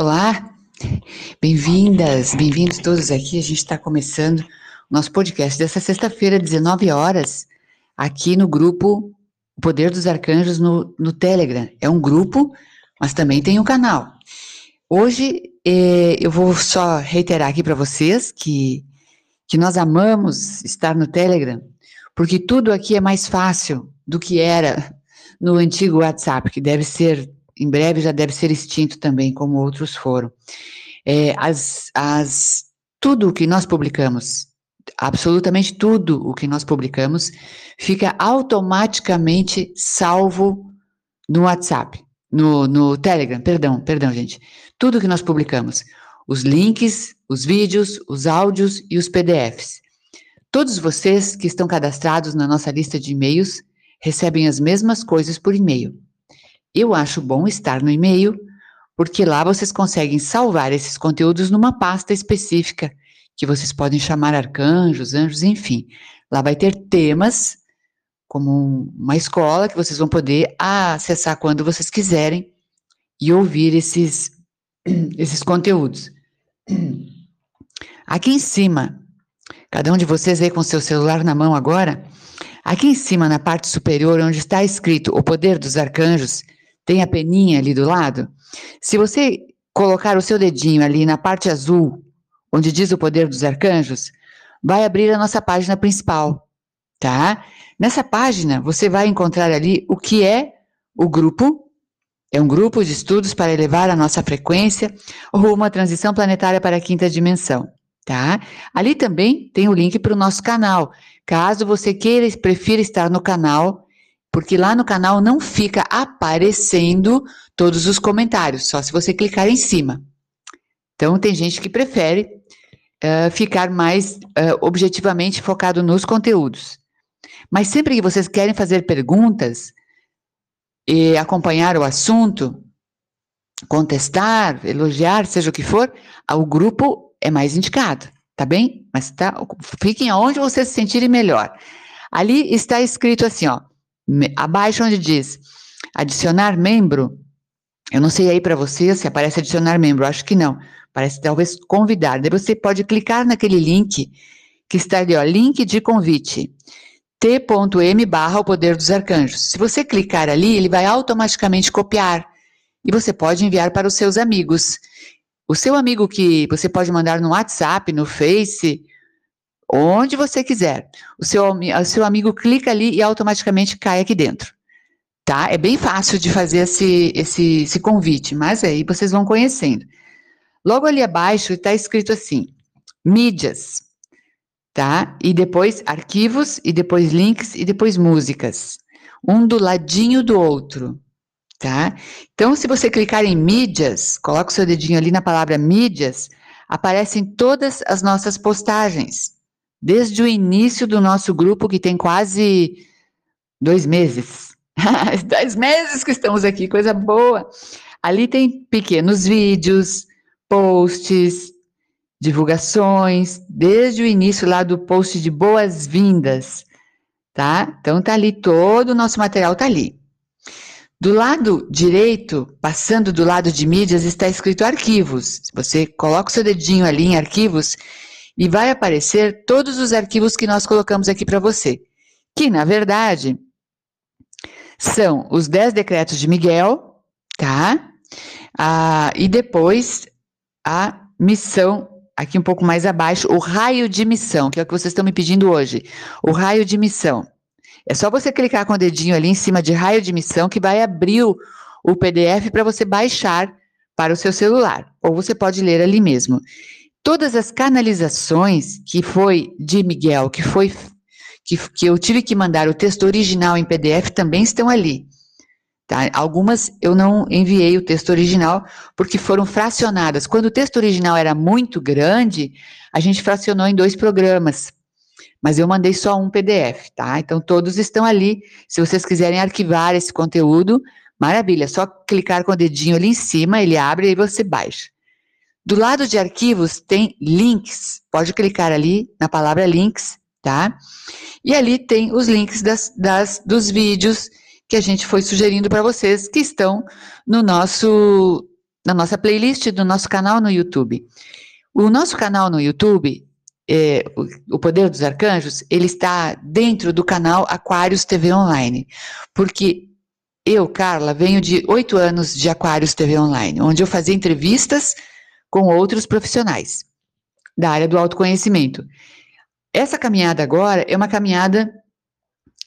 Olá, bem-vindas, bem-vindos todos aqui. A gente está começando nosso podcast dessa sexta-feira, 19 horas, aqui no grupo O Poder dos Arcanjos no, no Telegram. É um grupo, mas também tem um canal. Hoje eh, eu vou só reiterar aqui para vocês que, que nós amamos estar no Telegram, porque tudo aqui é mais fácil do que era no antigo WhatsApp, que deve ser em breve já deve ser extinto também, como outros foram. É, as, as, tudo o que nós publicamos, absolutamente tudo o que nós publicamos, fica automaticamente salvo no WhatsApp, no, no Telegram, perdão, perdão, gente. Tudo que nós publicamos, os links, os vídeos, os áudios e os PDFs. Todos vocês que estão cadastrados na nossa lista de e-mails recebem as mesmas coisas por e-mail. Eu acho bom estar no e-mail, porque lá vocês conseguem salvar esses conteúdos numa pasta específica, que vocês podem chamar arcanjos, anjos, enfim. Lá vai ter temas, como uma escola, que vocês vão poder acessar quando vocês quiserem e ouvir esses, esses conteúdos. Aqui em cima, cada um de vocês aí com seu celular na mão agora, aqui em cima, na parte superior, onde está escrito o poder dos arcanjos, tem a peninha ali do lado? Se você colocar o seu dedinho ali na parte azul, onde diz o poder dos arcanjos, vai abrir a nossa página principal, tá? Nessa página, você vai encontrar ali o que é o grupo. É um grupo de estudos para elevar a nossa frequência ou uma transição planetária para a quinta dimensão, tá? Ali também tem o link para o nosso canal. Caso você queira, prefira estar no canal, porque lá no canal não fica aparecendo todos os comentários, só se você clicar em cima. Então, tem gente que prefere uh, ficar mais uh, objetivamente focado nos conteúdos. Mas sempre que vocês querem fazer perguntas e acompanhar o assunto, contestar, elogiar, seja o que for, o grupo é mais indicado, tá bem? Mas tá, fiquem aonde vocês se sentirem melhor. Ali está escrito assim, ó, abaixo onde diz adicionar membro, eu não sei aí para você se aparece adicionar membro, acho que não. Parece talvez convidar. Daí você pode clicar naquele link que está ali, ó, link de convite. t.m barra o poder dos arcanjos. Se você clicar ali, ele vai automaticamente copiar e você pode enviar para os seus amigos. O seu amigo que você pode mandar no WhatsApp, no Face, onde você quiser. O seu, o seu amigo clica ali e automaticamente cai aqui dentro. Tá? É bem fácil de fazer esse, esse, esse convite, mas aí vocês vão conhecendo. Logo ali abaixo está escrito assim: mídias, tá? E depois arquivos, e depois links, e depois músicas. Um do ladinho do outro, tá? Então, se você clicar em mídias, coloca o seu dedinho ali na palavra mídias, aparecem todas as nossas postagens desde o início do nosso grupo, que tem quase dois meses. dois meses que estamos aqui, coisa boa. Ali tem pequenos vídeos, posts, divulgações, desde o início lá do post de boas-vindas, tá? Então tá ali todo o nosso material tá ali. Do lado direito, passando do lado de mídias, está escrito arquivos. Você coloca o seu dedinho ali em arquivos e vai aparecer todos os arquivos que nós colocamos aqui para você, que na verdade são os 10 decretos de Miguel, tá? Ah, e depois a missão, aqui um pouco mais abaixo, o raio de missão, que é o que vocês estão me pedindo hoje. O raio de missão. É só você clicar com o dedinho ali em cima de raio de missão que vai abrir o, o PDF para você baixar para o seu celular. Ou você pode ler ali mesmo. Todas as canalizações que foi de Miguel, que foi que, que eu tive que mandar o texto original em PDF também estão ali. Tá? Algumas eu não enviei o texto original porque foram fracionadas. Quando o texto original era muito grande, a gente fracionou em dois programas. Mas eu mandei só um PDF, tá? Então todos estão ali. Se vocês quiserem arquivar esse conteúdo, maravilha, só clicar com o dedinho ali em cima, ele abre e você baixa. Do lado de arquivos tem links. Pode clicar ali na palavra links, tá? E ali tem os links das, das dos vídeos que a gente foi sugerindo para vocês que estão no nosso na nossa playlist do nosso canal no YouTube. O nosso canal no YouTube, é, o, Poder dos Arcanjos, ele está dentro do canal Aquários TV Online, porque eu, Carla, venho de oito anos de Aquários TV Online, onde eu fazia entrevistas com outros profissionais da área do autoconhecimento. Essa caminhada agora é uma caminhada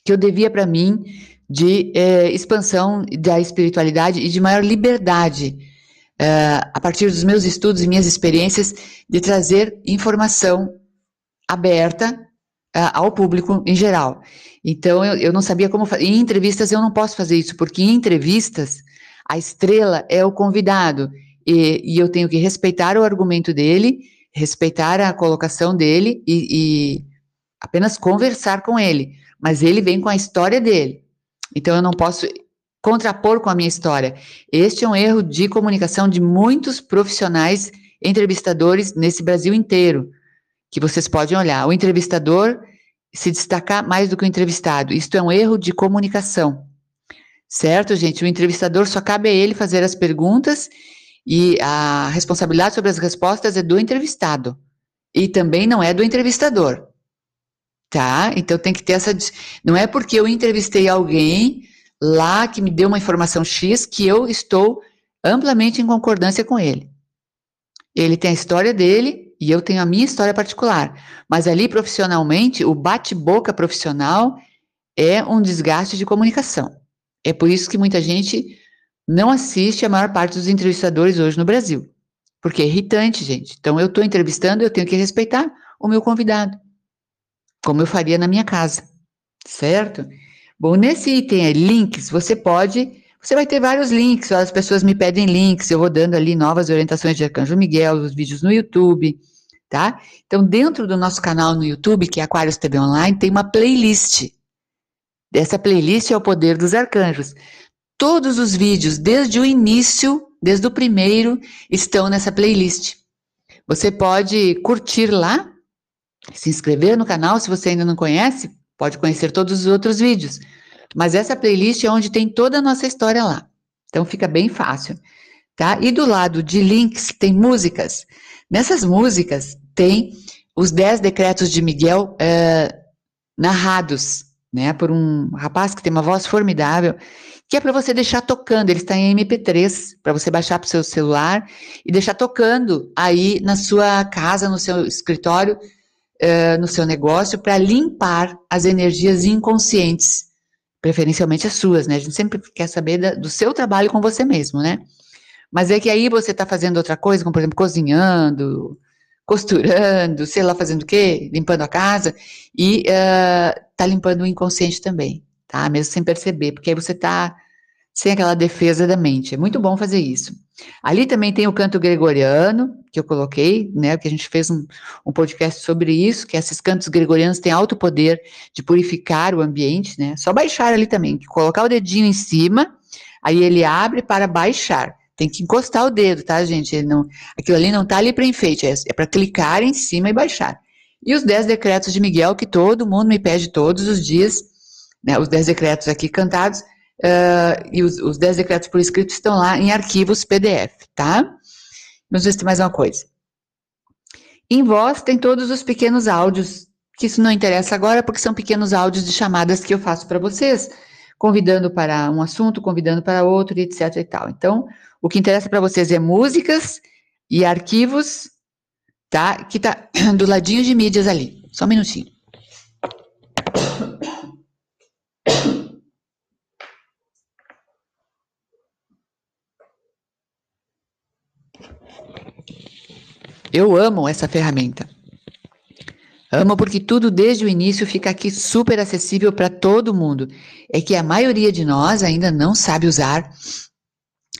que eu devia para mim de é, expansão da espiritualidade e de maior liberdade é, a partir dos meus estudos e minhas experiências de trazer informação aberta é, ao público em geral. Então eu, eu não sabia como fazer. Em entrevistas eu não posso fazer isso, porque em entrevistas a estrela é o convidado e, e eu tenho que respeitar o argumento dele respeitar a colocação dele e, e apenas conversar com ele. Mas ele vem com a história dele. Então eu não posso contrapor com a minha história. Este é um erro de comunicação de muitos profissionais entrevistadores nesse Brasil inteiro, que vocês podem olhar. O entrevistador se destacar mais do que o entrevistado. Isto é um erro de comunicação. Certo, gente? O entrevistador só cabe a ele fazer as perguntas e a responsabilidade sobre as respostas é do entrevistado. E também não é do entrevistador. Tá? Então tem que ter essa. Não é porque eu entrevistei alguém lá que me deu uma informação X que eu estou amplamente em concordância com ele. Ele tem a história dele e eu tenho a minha história particular. Mas ali profissionalmente, o bate-boca profissional é um desgaste de comunicação. É por isso que muita gente não assiste a maior parte dos entrevistadores hoje no Brasil. Porque é irritante, gente. Então, eu estou entrevistando, eu tenho que respeitar o meu convidado, como eu faria na minha casa, certo? Bom, nesse item links, você pode, você vai ter vários links, as pessoas me pedem links, eu vou dando ali novas orientações de Arcanjo Miguel, os vídeos no YouTube, tá? Então, dentro do nosso canal no YouTube, que é Aquários TV Online, tem uma playlist. Essa playlist é o Poder dos Arcanjos. Todos os vídeos, desde o início, desde o primeiro, estão nessa playlist. Você pode curtir lá, se inscrever no canal, se você ainda não conhece, pode conhecer todos os outros vídeos. Mas essa playlist é onde tem toda a nossa história lá. Então fica bem fácil, tá? E do lado de links tem músicas. Nessas músicas tem os 10 decretos de Miguel é, narrados, né, por um rapaz que tem uma voz formidável que é para você deixar tocando. Ele está em MP3 para você baixar para o seu celular e deixar tocando aí na sua casa, no seu escritório, uh, no seu negócio, para limpar as energias inconscientes, preferencialmente as suas, né? A gente sempre quer saber da, do seu trabalho com você mesmo, né? Mas é que aí você está fazendo outra coisa, como por exemplo cozinhando, costurando, sei lá, fazendo o quê? Limpando a casa, e está uh, limpando o inconsciente também tá? Mesmo sem perceber, porque aí você tá sem aquela defesa da mente. É muito bom fazer isso. Ali também tem o canto gregoriano, que eu coloquei, né? Que a gente fez um, um podcast sobre isso, que esses cantos gregorianos têm alto poder de purificar o ambiente, né? Só baixar ali também, colocar o dedinho em cima, aí ele abre para baixar. Tem que encostar o dedo, tá, gente? Ele não, aquilo ali não está ali para enfeite, é, é para clicar em cima e baixar. E os dez decretos de Miguel, que todo mundo me pede todos os dias, né, os dez decretos aqui cantados, uh, e os, os dez decretos por escrito estão lá em arquivos PDF, tá? Vamos ver se tem mais uma coisa. Em voz tem todos os pequenos áudios, que isso não interessa agora, porque são pequenos áudios de chamadas que eu faço para vocês, convidando para um assunto, convidando para outro, etc e tal. Então, o que interessa para vocês é músicas e arquivos, tá? Que tá do ladinho de mídias ali. Só um minutinho. Eu amo essa ferramenta. Amo porque tudo desde o início fica aqui super acessível para todo mundo. É que a maioria de nós ainda não sabe usar.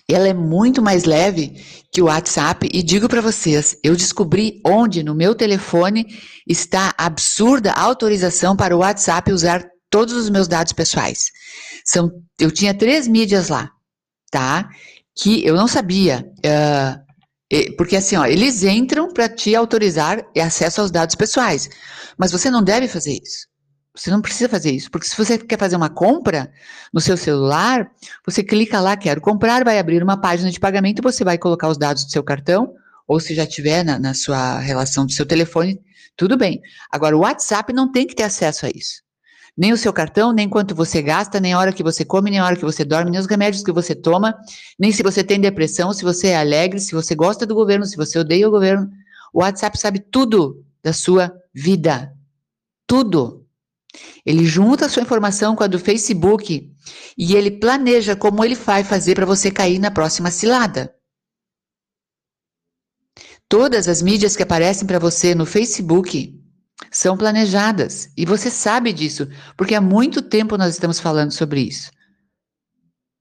Ela é muito mais leve que o WhatsApp e digo para vocês, eu descobri onde no meu telefone está absurda autorização para o WhatsApp usar todos os meus dados pessoais. São, eu tinha três mídias lá, tá? Que eu não sabia. Uh, porque assim, ó, eles entram para te autorizar acesso aos dados pessoais, mas você não deve fazer isso. Você não precisa fazer isso, porque se você quer fazer uma compra no seu celular, você clica lá, quero comprar, vai abrir uma página de pagamento, você vai colocar os dados do seu cartão, ou se já tiver na, na sua relação do seu telefone, tudo bem. Agora, o WhatsApp não tem que ter acesso a isso. Nem o seu cartão, nem quanto você gasta, nem a hora que você come, nem a hora que você dorme, nem os remédios que você toma, nem se você tem depressão, se você é alegre, se você gosta do governo, se você odeia o governo. O WhatsApp sabe tudo da sua vida. Tudo. Ele junta a sua informação com a do Facebook e ele planeja como ele vai fazer para você cair na próxima cilada. Todas as mídias que aparecem para você no Facebook são planejadas e você sabe disso, porque há muito tempo nós estamos falando sobre isso.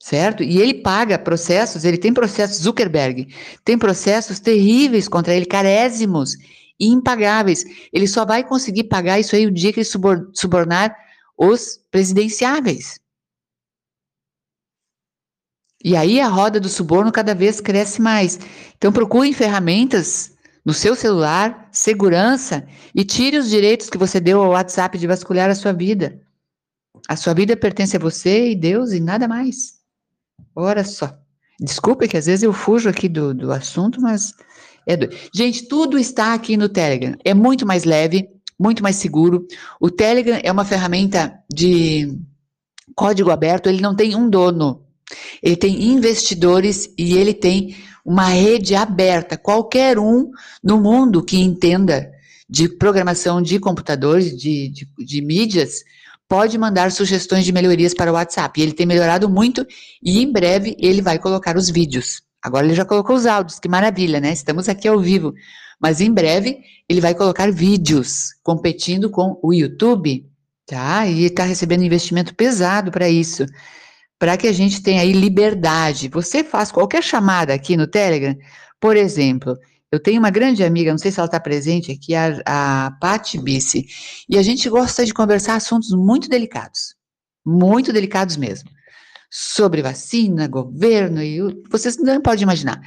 Certo? E ele paga processos, ele tem processos Zuckerberg, tem processos terríveis contra ele, carésimos, impagáveis. Ele só vai conseguir pagar isso aí o dia que ele subornar os presidenciáveis. E aí a roda do suborno cada vez cresce mais. Então procure ferramentas no seu celular, segurança e tire os direitos que você deu ao WhatsApp de vasculhar a sua vida. A sua vida pertence a você e Deus e nada mais. Ora só. Desculpe que às vezes eu fujo aqui do, do assunto, mas é do... Gente, tudo está aqui no Telegram. É muito mais leve, muito mais seguro. O Telegram é uma ferramenta de código aberto, ele não tem um dono. Ele tem investidores e ele tem uma rede aberta. Qualquer um no mundo que entenda de programação de computadores, de, de, de mídias, pode mandar sugestões de melhorias para o WhatsApp. Ele tem melhorado muito e em breve ele vai colocar os vídeos. Agora ele já colocou os áudios, que maravilha, né? Estamos aqui ao vivo. Mas em breve ele vai colocar vídeos competindo com o YouTube, tá? E está recebendo investimento pesado para isso para que a gente tenha aí liberdade. Você faz qualquer chamada aqui no Telegram, por exemplo, eu tenho uma grande amiga, não sei se ela está presente aqui, a, a Patti Bice, e a gente gosta de conversar assuntos muito delicados, muito delicados mesmo, sobre vacina, governo, e vocês não podem imaginar.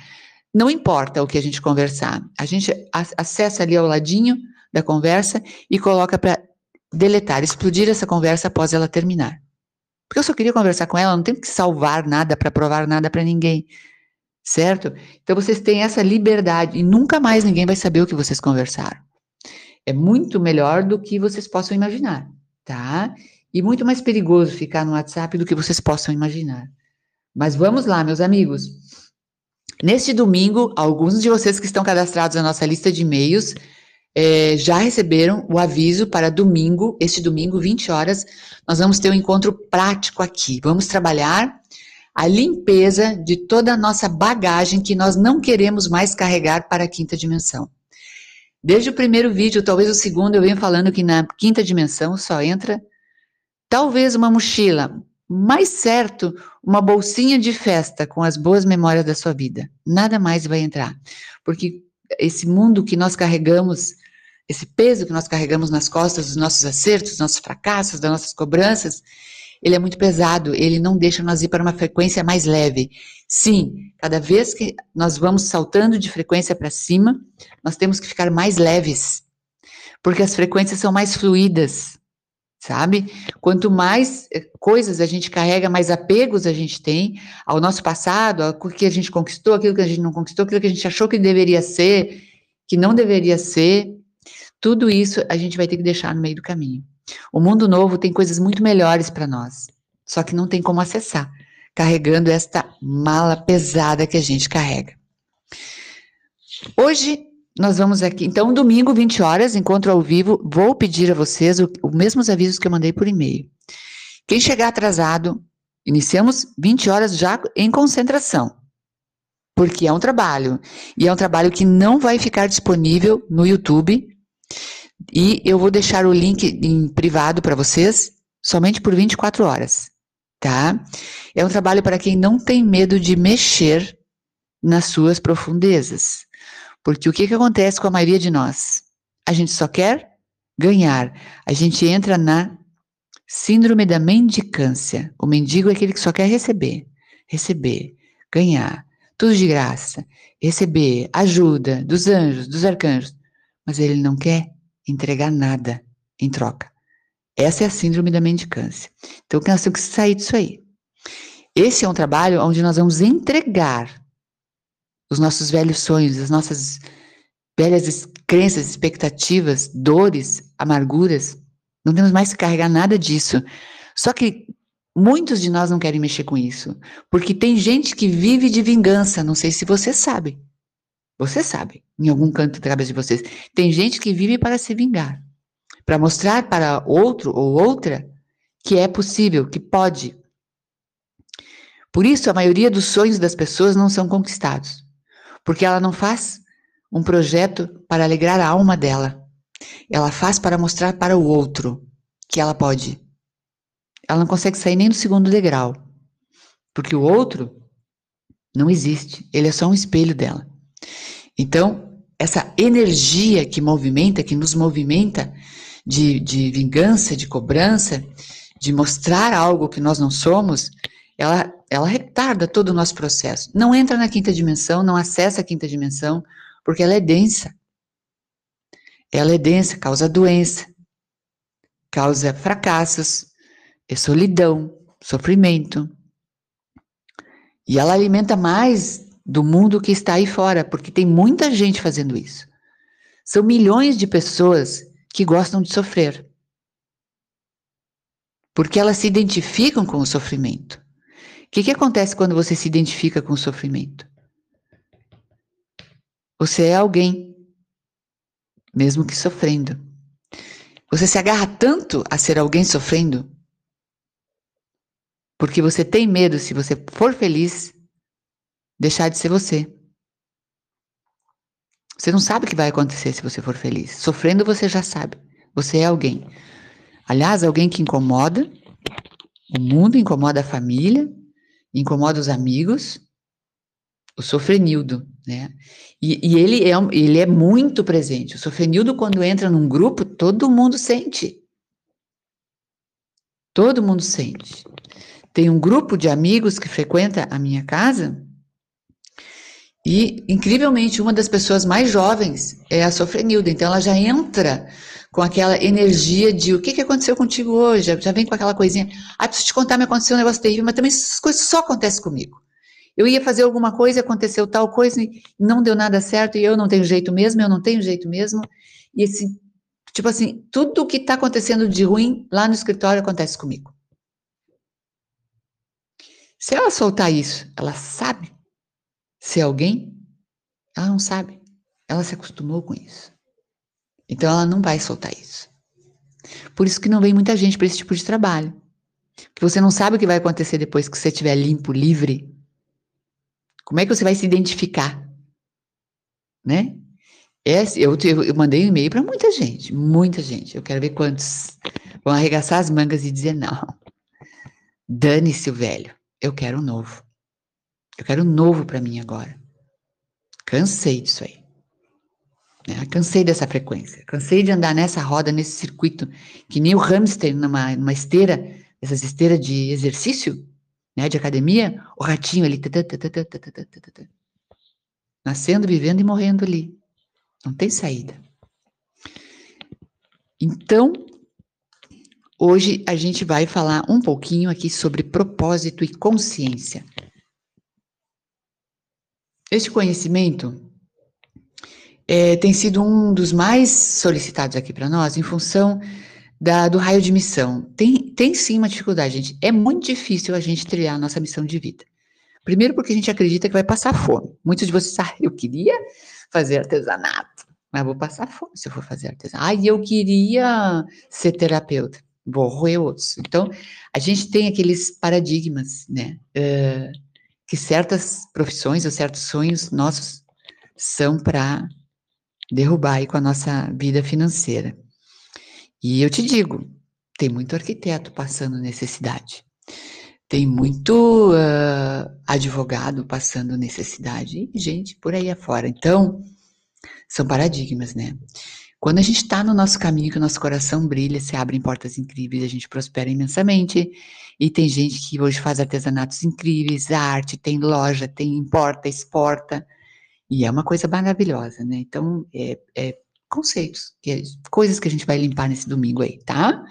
Não importa o que a gente conversar, a gente acessa ali ao ladinho da conversa e coloca para deletar, explodir essa conversa após ela terminar. Porque eu só queria conversar com ela, não tenho que salvar nada para provar nada para ninguém. Certo? Então vocês têm essa liberdade e nunca mais ninguém vai saber o que vocês conversaram. É muito melhor do que vocês possam imaginar, tá? E muito mais perigoso ficar no WhatsApp do que vocês possam imaginar. Mas vamos lá, meus amigos. Neste domingo, alguns de vocês que estão cadastrados na nossa lista de e-mails é, já receberam o aviso para domingo, este domingo, 20 horas, nós vamos ter um encontro prático aqui. Vamos trabalhar a limpeza de toda a nossa bagagem que nós não queremos mais carregar para a quinta dimensão. Desde o primeiro vídeo, talvez o segundo, eu venho falando que na quinta dimensão só entra talvez uma mochila, mais certo, uma bolsinha de festa com as boas memórias da sua vida. Nada mais vai entrar. Porque esse mundo que nós carregamos esse peso que nós carregamos nas costas dos nossos acertos, dos nossos fracassos, das nossas cobranças, ele é muito pesado, ele não deixa nós ir para uma frequência mais leve. Sim, cada vez que nós vamos saltando de frequência para cima, nós temos que ficar mais leves, porque as frequências são mais fluídas, sabe? Quanto mais eh, coisas a gente carrega, mais apegos a gente tem ao nosso passado, ao que a gente conquistou, aquilo que a gente não conquistou, aquilo que a gente achou que deveria ser, que não deveria ser, tudo isso a gente vai ter que deixar no meio do caminho. O mundo novo tem coisas muito melhores para nós, só que não tem como acessar, carregando esta mala pesada que a gente carrega. Hoje nós vamos aqui, então, domingo, 20 horas, encontro ao vivo. Vou pedir a vocês os mesmos avisos que eu mandei por e-mail. Quem chegar atrasado, iniciamos 20 horas já em concentração, porque é um trabalho. E é um trabalho que não vai ficar disponível no YouTube e eu vou deixar o link em privado para vocês, somente por 24 horas, tá? É um trabalho para quem não tem medo de mexer nas suas profundezas. Porque o que, que acontece com a maioria de nós? A gente só quer ganhar. A gente entra na síndrome da mendicância. O mendigo é aquele que só quer receber, receber, ganhar, tudo de graça, receber ajuda dos anjos, dos arcanjos mas ele não quer entregar nada em troca. Essa é a síndrome da mendicância. Então, nós temos que sair disso aí. Esse é um trabalho onde nós vamos entregar os nossos velhos sonhos, as nossas velhas crenças, expectativas, dores, amarguras. Não temos mais que carregar nada disso. Só que muitos de nós não querem mexer com isso, porque tem gente que vive de vingança. Não sei se você sabe. Você sabe, em algum canto cabeça de vocês. Tem gente que vive para se vingar para mostrar para outro ou outra que é possível, que pode. Por isso, a maioria dos sonhos das pessoas não são conquistados, porque ela não faz um projeto para alegrar a alma dela. Ela faz para mostrar para o outro que ela pode. Ela não consegue sair nem do segundo degrau, porque o outro não existe, ele é só um espelho dela. Então, essa energia que movimenta, que nos movimenta, de, de vingança, de cobrança, de mostrar algo que nós não somos, ela, ela retarda todo o nosso processo. Não entra na quinta dimensão, não acessa a quinta dimensão, porque ela é densa. Ela é densa, causa doença, causa fracassos, é solidão, sofrimento. E ela alimenta mais do mundo que está aí fora, porque tem muita gente fazendo isso. São milhões de pessoas que gostam de sofrer. Porque elas se identificam com o sofrimento. O que, que acontece quando você se identifica com o sofrimento? Você é alguém, mesmo que sofrendo. Você se agarra tanto a ser alguém sofrendo, porque você tem medo, se você for feliz, deixar de ser você. Você não sabe o que vai acontecer se você for feliz. Sofrendo você já sabe. Você é alguém. Aliás, alguém que incomoda o mundo, incomoda a família, incomoda os amigos. O sofrenildo, né? E, e ele, é, ele é muito presente. O sofrenildo, quando entra num grupo, todo mundo sente. Todo mundo sente. Tem um grupo de amigos que frequenta a minha casa e, incrivelmente, uma das pessoas mais jovens é a Sofrenilda. Então, ela já entra com aquela energia de o que, que aconteceu contigo hoje? Já vem com aquela coisinha. Ah, preciso te contar, me aconteceu um negócio terrível, mas também essas coisas só acontecem comigo. Eu ia fazer alguma coisa, aconteceu tal coisa, e não deu nada certo, e eu não tenho jeito mesmo, eu não tenho jeito mesmo. E esse, tipo assim, tudo o que está acontecendo de ruim lá no escritório acontece comigo. Se ela soltar isso, ela sabe ser alguém, ela não sabe. Ela se acostumou com isso. Então ela não vai soltar isso. Por isso que não vem muita gente para esse tipo de trabalho. Porque você não sabe o que vai acontecer depois que você estiver limpo, livre. Como é que você vai se identificar? Né? Esse, eu, eu mandei um e-mail para muita gente, muita gente. Eu quero ver quantos vão arregaçar as mangas e dizer não. Dane-se o velho, eu quero um novo. Eu quero um novo para mim agora. Cansei disso aí. Né? Cansei dessa frequência. Cansei de andar nessa roda, nesse circuito, que nem o hamster numa, numa esteira, essas esteiras de exercício, né, de academia, o ratinho ali, nascendo, vivendo e morrendo ali. Não tem saída. Então, hoje a gente vai falar um pouquinho aqui sobre propósito e consciência. Este conhecimento é, tem sido um dos mais solicitados aqui para nós em função da, do raio de missão. Tem, tem sim uma dificuldade, gente. É muito difícil a gente trilhar a nossa missão de vida. Primeiro, porque a gente acredita que vai passar fome. Muitos de vocês, ah, eu queria fazer artesanato, mas vou passar fome se eu for fazer artesanato. Ah, eu queria ser terapeuta, vou roer outros. Então, a gente tem aqueles paradigmas, né? Uh, que certas profissões ou certos sonhos nossos são para derrubar aí com a nossa vida financeira. E eu te digo, tem muito arquiteto passando necessidade. Tem muito uh, advogado passando necessidade e gente por aí afora. Então, são paradigmas, né? Quando a gente está no nosso caminho, que o nosso coração brilha, se abrem portas incríveis, a gente prospera imensamente. E tem gente que hoje faz artesanatos incríveis, arte, tem loja, tem importa, exporta. E é uma coisa maravilhosa, né? Então, é, é conceitos, que é, coisas que a gente vai limpar nesse domingo aí, tá?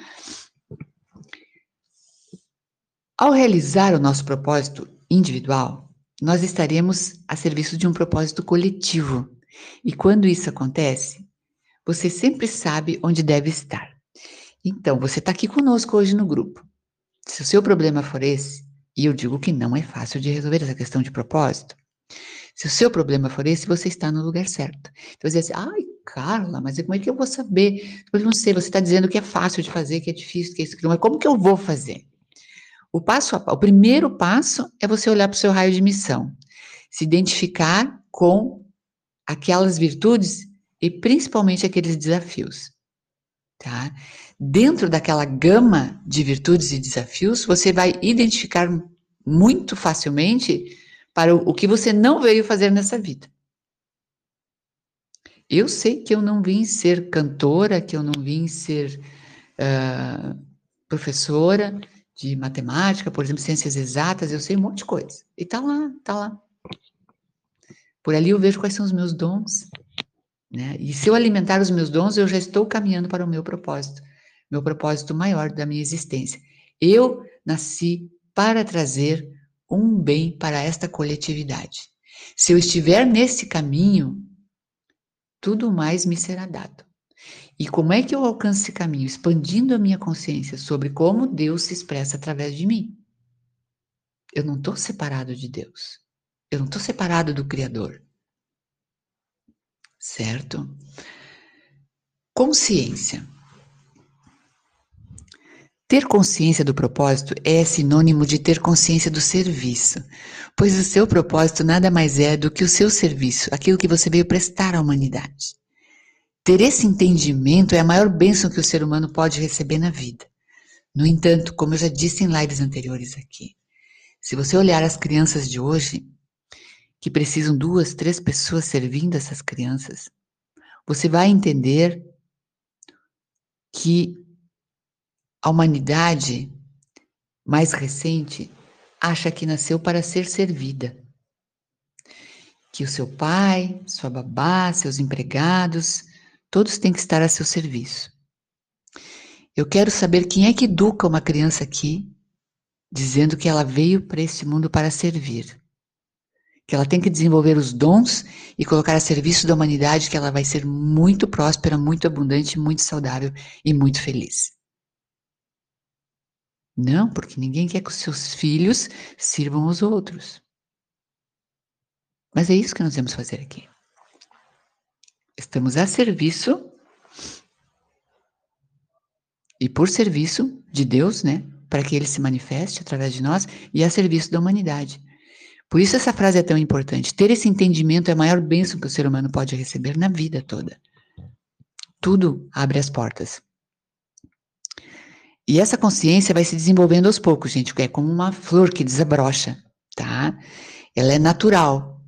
Ao realizar o nosso propósito individual, nós estaremos a serviço de um propósito coletivo. E quando isso acontece, você sempre sabe onde deve estar. Então, você está aqui conosco hoje no grupo. Se o seu problema for esse, e eu digo que não é fácil de resolver essa questão de propósito, se o seu problema for esse, você está no lugar certo. Então, você diz assim, ai, Carla, mas como é que eu vou saber? Eu não sei, você está dizendo que é fácil de fazer, que é difícil, que é isso, não é. Como que eu vou fazer? O passo, o primeiro passo é você olhar para o seu raio de missão, se identificar com aquelas virtudes e principalmente aqueles desafios, tá? Dentro daquela gama de virtudes e desafios, você vai identificar muito facilmente para o, que você não veio fazer nessa vida. Eu sei que eu não vim ser cantora, que eu não vim ser uh, professora de matemática, por exemplo, ciências exatas, eu sei um monte de coisa. E tá lá, tá lá. Por ali eu vejo quais são os meus dons. Né? E se eu alimentar os meus dons, eu já estou caminhando para o meu propósito, meu propósito maior da minha existência. Eu nasci para trazer um bem para esta coletividade. Se eu estiver nesse caminho, tudo mais me será dado. E como é que eu alcanço esse caminho? Expandindo a minha consciência sobre como Deus se expressa através de mim. Eu não estou separado de Deus. Eu não estou separado do Criador. Certo? Consciência. Ter consciência do propósito é sinônimo de ter consciência do serviço, pois o seu propósito nada mais é do que o seu serviço, aquilo que você veio prestar à humanidade. Ter esse entendimento é a maior bênção que o ser humano pode receber na vida. No entanto, como eu já disse em lives anteriores aqui, se você olhar as crianças de hoje, que precisam duas, três pessoas servindo essas crianças, você vai entender que a humanidade mais recente acha que nasceu para ser servida. Que o seu pai, sua babá, seus empregados, todos têm que estar a seu serviço. Eu quero saber quem é que educa uma criança aqui, dizendo que ela veio para esse mundo para servir. Que ela tem que desenvolver os dons e colocar a serviço da humanidade, que ela vai ser muito próspera, muito abundante, muito saudável e muito feliz. Não, porque ninguém quer que os seus filhos sirvam os outros. Mas é isso que nós vamos fazer aqui. Estamos a serviço e por serviço de Deus, né? Para que ele se manifeste através de nós e a serviço da humanidade. Por isso essa frase é tão importante. Ter esse entendimento é a maior bênção que o ser humano pode receber na vida toda. Tudo abre as portas. E essa consciência vai se desenvolvendo aos poucos, gente, é como uma flor que desabrocha, tá? Ela é natural.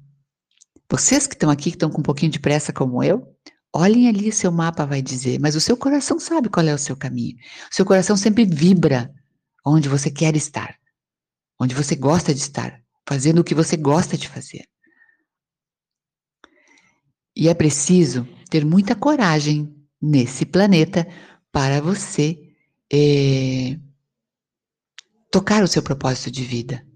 Vocês que estão aqui, que estão com um pouquinho de pressa como eu, olhem ali, seu mapa vai dizer, mas o seu coração sabe qual é o seu caminho. O seu coração sempre vibra onde você quer estar, onde você gosta de estar, fazendo o que você gosta de fazer. E é preciso ter muita coragem nesse planeta para você é, tocar o seu propósito de vida.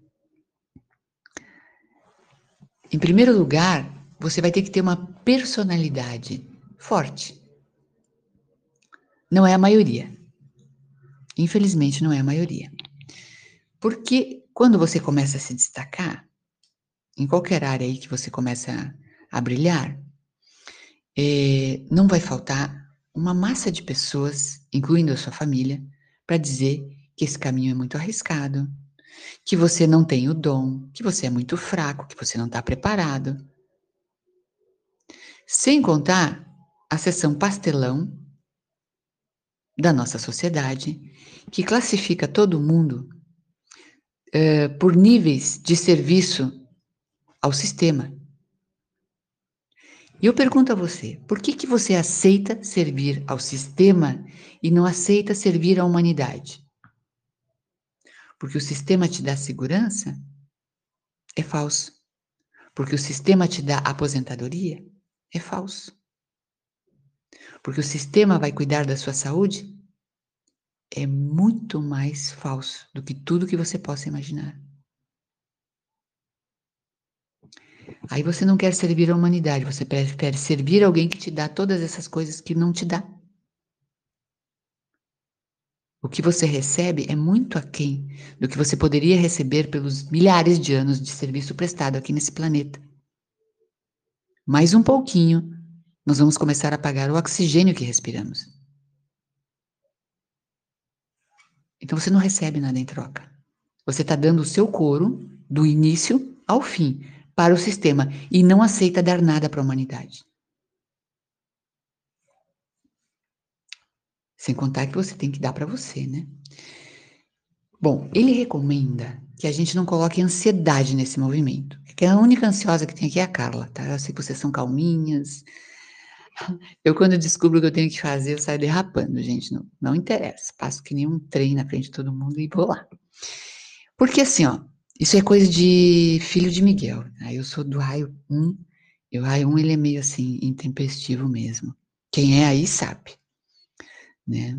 Em primeiro lugar, você vai ter que ter uma personalidade forte. Não é a maioria. Infelizmente, não é a maioria. Porque quando você começa a se destacar, em qualquer área aí que você começa a, brilhar, é, não vai faltar uma massa de pessoas, incluindo a sua família, para dizer que esse caminho é muito arriscado, que você não tem o dom, que você é muito fraco, que você não está preparado. Sem contar a sessão pastelão da nossa sociedade, que classifica todo mundo uh, por níveis de serviço ao sistema. E eu pergunto a você, por que, que você aceita servir ao sistema e não aceita servir à humanidade? Porque o sistema te dá segurança? É falso. Porque o sistema te dá aposentadoria? É falso. Porque o sistema vai cuidar da sua saúde? é muito mais falso do que tudo que você possa imaginar. Aí você não quer servir a humanidade, você prefere servir alguém que te dá todas essas coisas que não te dá. O que você recebe é muito aquém do que você poderia receber pelos milhares de anos de serviço prestado aqui nesse planeta. Mais um pouquinho, nós vamos começar a pagar o oxigênio que respiramos. Então você não recebe nada em troca. Você está dando o seu couro do início ao fim para o sistema e não aceita dar nada para a humanidade. Sem contar que você tem que dar para você, né? Bom, ele recomenda que a gente não coloque ansiedade nesse movimento. É que a única ansiosa que tem aqui é a Carla, tá? Eu sei que vocês são calminhas. Eu, quando descubro o que eu tenho que fazer, eu saio derrapando, gente. Não, não interessa. Passo que nem um trem na frente de todo mundo e vou lá. Porque assim, ó, isso é coisa de filho de Miguel. Né? Eu sou do raio 1, e o raio 1 ele é meio assim, intempestivo mesmo. Quem é aí sabe né?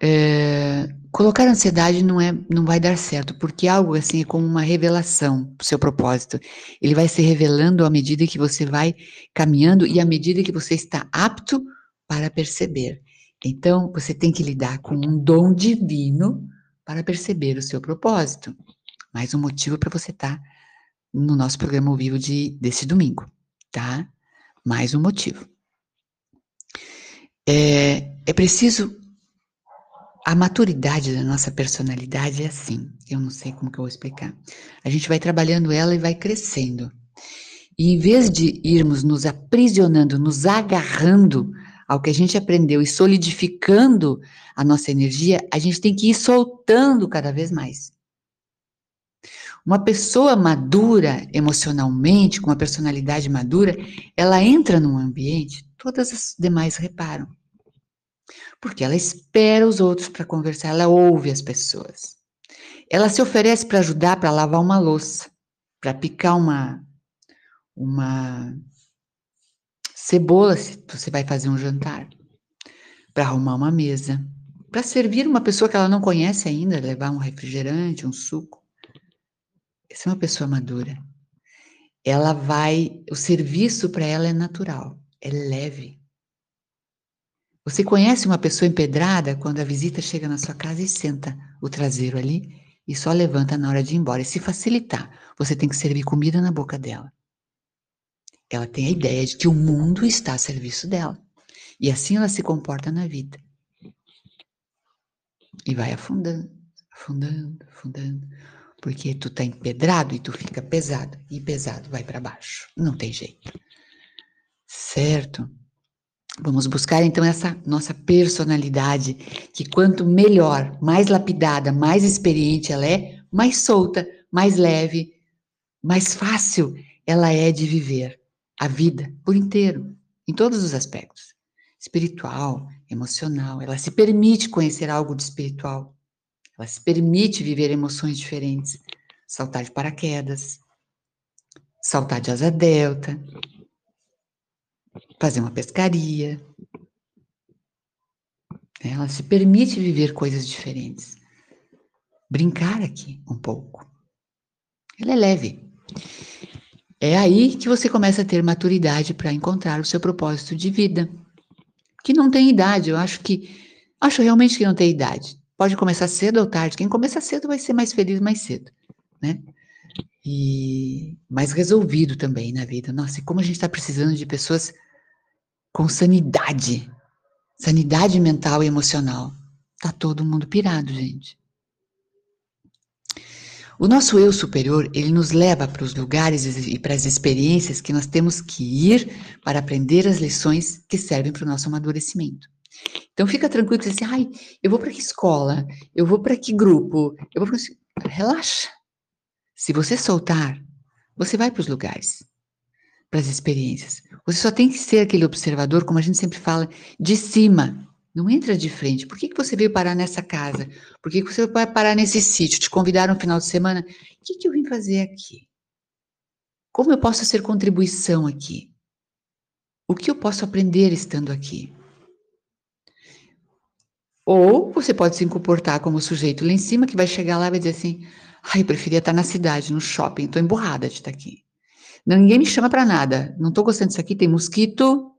É, colocar ansiedade não é, não vai dar certo, porque algo assim é como uma revelação do seu propósito. Ele vai se revelando à medida que você vai caminhando e à medida que você está apto para perceber. Então, você tem que lidar com um dom divino para perceber o seu propósito. Mais um motivo para você estar tá no nosso programa ao vivo de, desse domingo, tá? Mais um motivo. É, é preciso. A maturidade da nossa personalidade é assim. Eu não sei como que eu vou explicar. A gente vai trabalhando ela e vai crescendo. E em vez de irmos nos aprisionando, nos agarrando ao que a gente aprendeu e solidificando a nossa energia, a gente tem que ir soltando cada vez mais. Uma pessoa madura emocionalmente, com uma personalidade madura, ela entra num ambiente, todas as demais reparam. Porque ela espera os outros para conversar, ela ouve as pessoas. Ela se oferece para ajudar para lavar uma louça, para picar uma uma cebola se você vai fazer um jantar, para arrumar uma mesa, para servir uma pessoa que ela não conhece ainda, levar um refrigerante, um suco. Essa é uma pessoa madura. Ela vai, o serviço para ela é natural, é leve. Você conhece uma pessoa empedrada quando a visita chega na sua casa e senta o traseiro ali e só levanta na hora de ir embora. E se facilitar, você tem que servir comida na boca dela. Ela tem a ideia de que o mundo está a serviço dela. E assim ela se comporta na vida. E vai afundando, afundando, afundando. Porque tu tá empedrado e tu fica pesado. E pesado vai para baixo. Não tem jeito. Certo? Vamos buscar então essa nossa personalidade, que quanto melhor, mais lapidada, mais experiente ela é, mais solta, mais leve, mais fácil ela é de viver a vida por inteiro, em todos os aspectos espiritual, emocional. Ela se permite conhecer algo de espiritual, ela se permite viver emoções diferentes, saltar de paraquedas, saltar de asa delta, fazer uma pescaria. Ela se permite viver coisas diferentes. Brincar aqui um pouco. Ela é leve. É aí que você começa a ter maturidade para encontrar o seu propósito de vida. Que não tem idade, eu acho que. Acho realmente que não tem idade. Pode começar cedo ou tarde. Quem começa cedo vai ser mais feliz mais cedo, né? E mais resolvido também na vida. Nossa, e como a gente está precisando de pessoas com sanidade, sanidade mental e emocional. Tá todo mundo pirado, gente. O nosso eu superior, ele nos leva para os lugares e para as experiências que nós temos que ir para aprender as lições que servem para o nosso amadurecimento. Então fica tranquilo que você assim, ai, eu vou para que escola? Eu vou para que grupo? Eu vou relaxa. Se você soltar, você vai para os lugares para as experiências. Você só tem que ser aquele observador, como a gente sempre fala, de cima. Não entra de frente. Por que, que você veio parar nessa casa? Por que, que você vai parar nesse sítio? Te convidaram no final de semana? O que, que eu vim fazer aqui? Como eu posso ser contribuição aqui? O que eu posso aprender estando aqui? Ou você pode se comportar como o sujeito lá em cima, que vai chegar lá e vai dizer assim: ai, eu preferia estar na cidade, no shopping, estou emburrada de estar aqui. Ninguém me chama para nada, não estou gostando disso aqui, tem mosquito,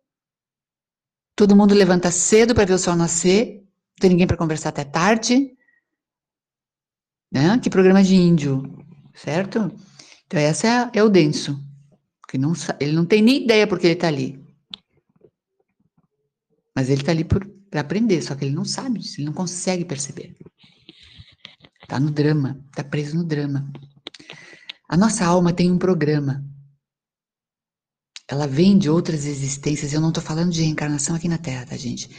todo mundo levanta cedo para ver o sol nascer, não tem ninguém para conversar até tarde. Né? Que programa de índio, certo? Então, essa é, é o denso, que não, ele não tem nem ideia porque ele está ali. Mas ele está ali para aprender, só que ele não sabe disso, ele não consegue perceber. Está no drama, está preso no drama. A nossa alma tem um programa. Ela vem de outras existências. Eu não estou falando de reencarnação aqui na Terra, tá, gente?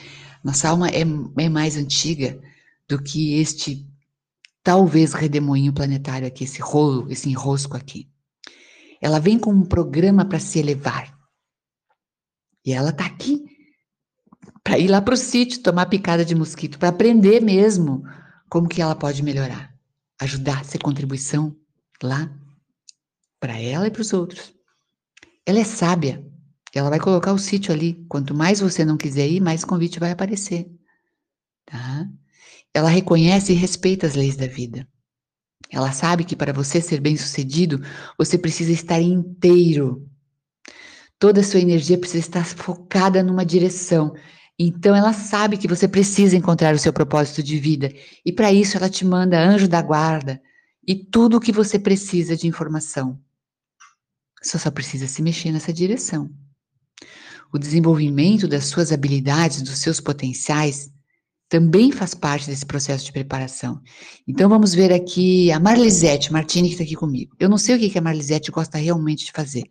Nossa alma é, é mais antiga do que este talvez redemoinho planetário aqui, esse rolo, esse enrosco aqui. Ela vem com um programa para se elevar. E ela está aqui para ir lá para o sítio tomar picada de mosquito, para aprender mesmo como que ela pode melhorar, ajudar, ser contribuição lá para ela e para os outros. Ela é sábia. Ela vai colocar o sítio ali. Quanto mais você não quiser ir, mais convite vai aparecer. Tá? Ela reconhece e respeita as leis da vida. Ela sabe que para você ser bem-sucedido, você precisa estar inteiro. Toda a sua energia precisa estar focada numa direção. Então ela sabe que você precisa encontrar o seu propósito de vida. E para isso ela te manda anjo da guarda e tudo o que você precisa de informação. Só precisa se mexer nessa direção. O desenvolvimento das suas habilidades, dos seus potenciais, também faz parte desse processo de preparação. Então vamos ver aqui a Marlisete Martini que está aqui comigo. Eu não sei o que, que a Marlisete gosta realmente de fazer,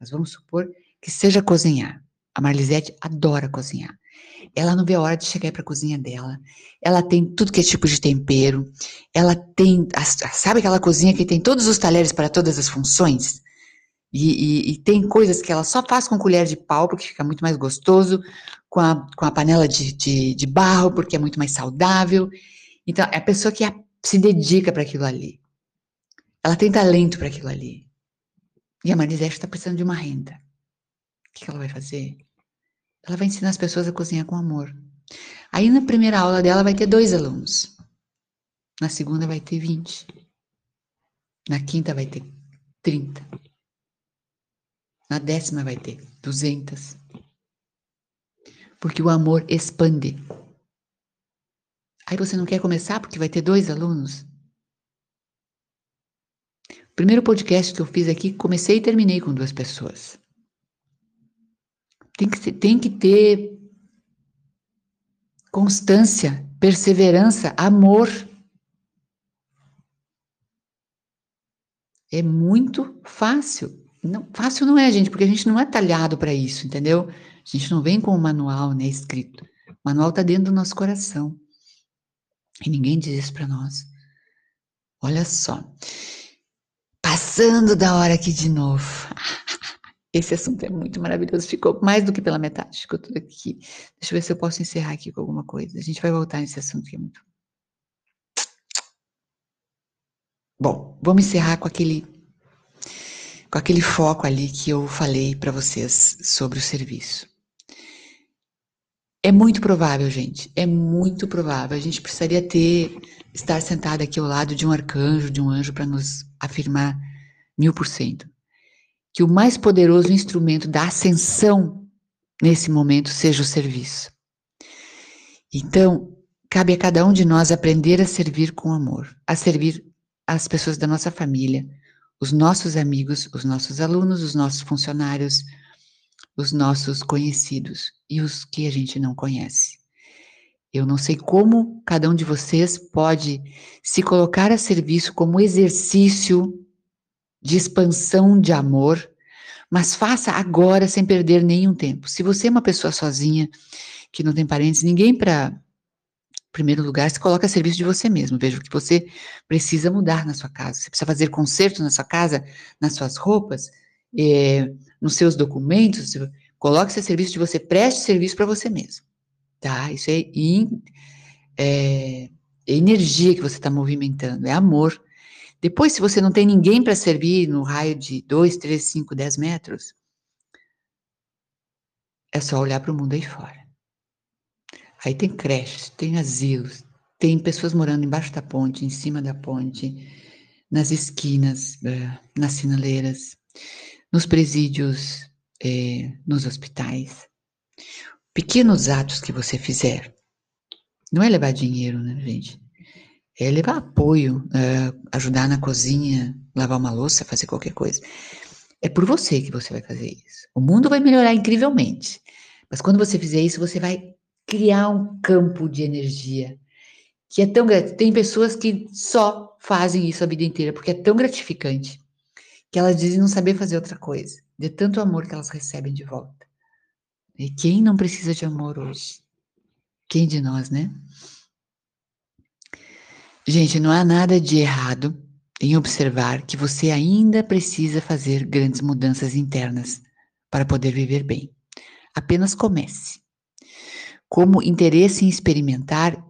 mas vamos supor que seja cozinhar. A Marlisete adora cozinhar. Ela não vê a hora de chegar para a cozinha dela. Ela tem tudo que é tipo de tempero. Ela tem, sabe aquela cozinha que tem todos os talheres para todas as funções? E, e, e, tem coisas que ela só faz com colher de pau, porque fica muito mais gostoso, com a, com a panela de, de, de barro, porque é muito mais saudável. Então, é a pessoa que se dedica para aquilo ali. Ela tem talento para aquilo ali. E a Marisete está precisando de uma renda. O que, que ela vai fazer? Ela vai ensinar as pessoas a cozinhar com amor. Aí na primeira aula dela vai ter dois alunos. Na segunda vai ter 20. Na quinta vai ter 30. Na décima vai ter 200. Porque o amor expande. Aí você não quer começar porque vai ter dois alunos? O primeiro podcast que eu fiz aqui, comecei e terminei com duas pessoas. Tem que, tem que ter constância, perseverança, amor. É muito fácil. Não, fácil não é, gente, porque a gente não é talhado para isso, entendeu? A gente não vem com o manual, né, escrito. O manual está dentro do nosso coração. E ninguém diz isso para nós. Olha só. Passando da hora aqui de novo. Esse assunto é muito maravilhoso. Ficou mais do que pela metade. Ficou tudo aqui. Deixa eu ver se eu posso encerrar aqui com alguma coisa. A gente vai voltar nesse assunto que é muito. Bom, vamos encerrar com aquele com aquele foco ali que eu falei para vocês sobre o serviço. É muito provável, gente, é muito provável. A gente precisaria ter, estar sentado aqui ao lado de um arcanjo, de um anjo, para nos afirmar mil por cento. Que o mais poderoso instrumento da ascensão nesse momento seja o serviço. Então, cabe a cada um de nós aprender a servir com amor, a servir as pessoas da nossa família, os nossos amigos, os nossos alunos, os nossos funcionários, os nossos conhecidos e os que a gente não conhece. Eu não sei como cada um de vocês pode se colocar a serviço como exercício de expansão de amor, mas faça agora sem perder nenhum tempo. Se você é uma pessoa sozinha, que não tem parentes, ninguém para primeiro lugar, se coloca a serviço de você mesmo. Veja o que você precisa mudar na sua casa. Você precisa fazer conserto na sua casa, nas suas roupas, é, nos seus documentos. Coloque-se a serviço de você, preste serviço para você mesmo. Tá? Isso é, in, é, é energia que você está movimentando, é amor. Depois, se você não tem ninguém para servir no raio de 2, 3, 5, 10 metros, é só olhar para o mundo aí fora. Aí tem creches, tem asilos, tem pessoas morando embaixo da ponte, em cima da ponte, nas esquinas, eh, nas sinaleiras, nos presídios, eh, nos hospitais. Pequenos atos que você fizer. Não é levar dinheiro, né, gente? É levar apoio, é ajudar na cozinha, lavar uma louça, fazer qualquer coisa. É por você que você vai fazer isso. O mundo vai melhorar incrivelmente. Mas quando você fizer isso, você vai criar um campo de energia que é tão tem pessoas que só fazem isso a vida inteira porque é tão gratificante que elas dizem não saber fazer outra coisa, de tanto amor que elas recebem de volta. E quem não precisa de amor hoje? Quem de nós, né? Gente, não há nada de errado em observar que você ainda precisa fazer grandes mudanças internas para poder viver bem. Apenas comece. Como interesse em experimentar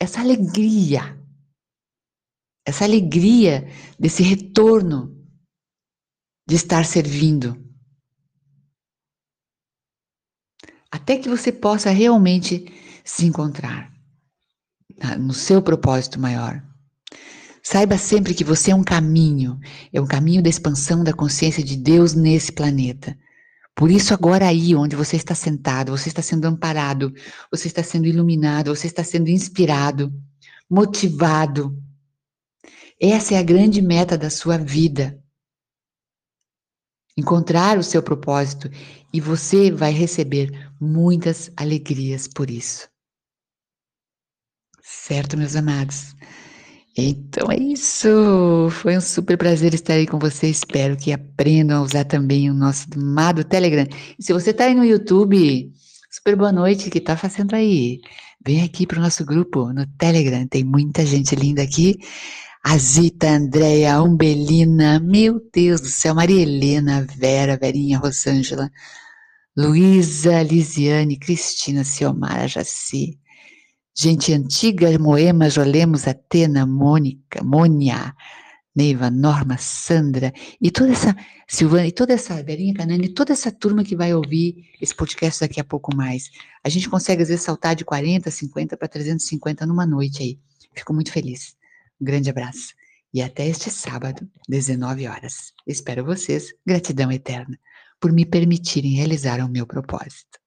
essa alegria, essa alegria desse retorno de estar servindo. Até que você possa realmente se encontrar no seu propósito maior. Saiba sempre que você é um caminho, é um caminho da expansão da consciência de Deus nesse planeta. Por isso, agora aí onde você está sentado, você está sendo amparado, você está sendo iluminado, você está sendo inspirado, motivado. Essa é a grande meta da sua vida. Encontrar o seu propósito e você vai receber muitas alegrias por isso. Certo, meus amados? Então é isso. Foi um super prazer estar aí com vocês. Espero que aprendam a usar também o nosso amado Telegram. E se você está aí no YouTube, super boa noite. Que está fazendo aí? Vem aqui para o nosso grupo no Telegram. Tem muita gente linda aqui. A Zita, Andréia, Umbelina, meu Deus do céu, Maria Helena, Vera, Verinha, Rosângela, Luísa, Lisiane, Cristina, Ciomara, Jaci, Gente antiga, Moema, Jolemos, Atena, Mônica, Mônia, Neiva, Norma, Sandra e toda essa Silvana e toda essa Verinha Canani, toda essa turma que vai ouvir esse podcast daqui a pouco mais. A gente consegue às vezes saltar de 40, 50 para 350 numa noite aí. Fico muito feliz. Um grande abraço e até este sábado, 19 horas. Espero vocês. Gratidão eterna por me permitirem realizar o meu propósito.